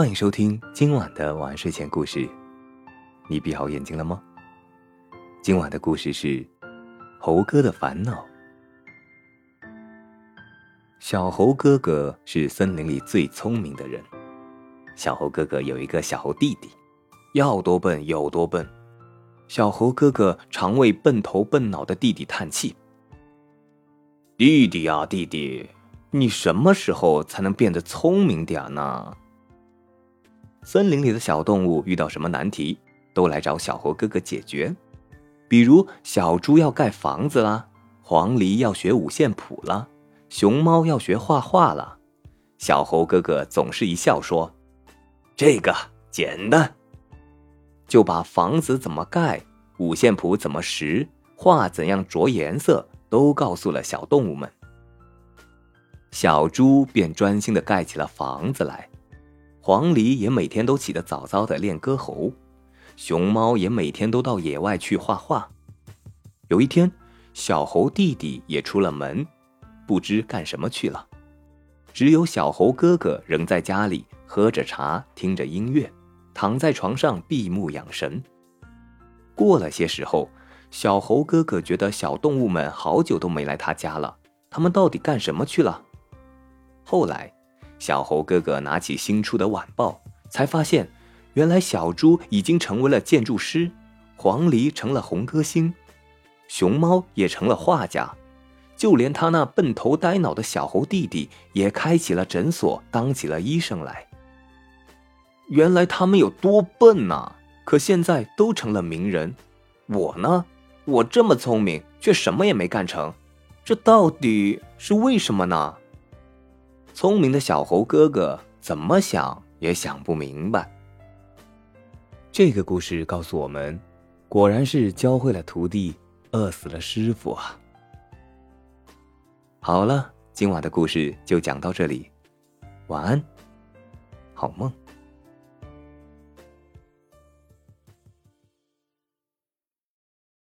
欢迎收听今晚的晚睡前故事。你闭好眼睛了吗？今晚的故事是《猴哥的烦恼》。小猴哥哥是森林里最聪明的人。小猴哥哥有一个小猴弟弟，要多笨有多笨。小猴哥哥常为笨头笨脑的弟弟叹气：“弟弟呀，弟弟，你什么时候才能变得聪明点呢？”森林里的小动物遇到什么难题，都来找小猴哥哥解决。比如小猪要盖房子啦，黄鹂要学五线谱啦，熊猫要学画画了。小猴哥哥总是一笑说：“这个简单。”就把房子怎么盖、五线谱怎么识、画怎样着颜色都告诉了小动物们。小猪便专心的盖起了房子来。黄鹂也每天都起得早早的练歌喉，熊猫也每天都到野外去画画。有一天，小猴弟弟也出了门，不知干什么去了。只有小猴哥哥仍在家里喝着茶，听着音乐，躺在床上闭目养神。过了些时候，小猴哥哥觉得小动物们好久都没来他家了，他们到底干什么去了？后来。小猴哥哥拿起新出的晚报，才发现，原来小猪已经成为了建筑师，黄鹂成了红歌星，熊猫也成了画家，就连他那笨头呆脑的小猴弟弟也开起了诊所，当起了医生来。原来他们有多笨呐！可现在都成了名人，我呢？我这么聪明，却什么也没干成，这到底是为什么呢？聪明的小猴哥哥怎么想也想不明白。这个故事告诉我们，果然是教会了徒弟，饿死了师傅啊！好了，今晚的故事就讲到这里，晚安，好梦。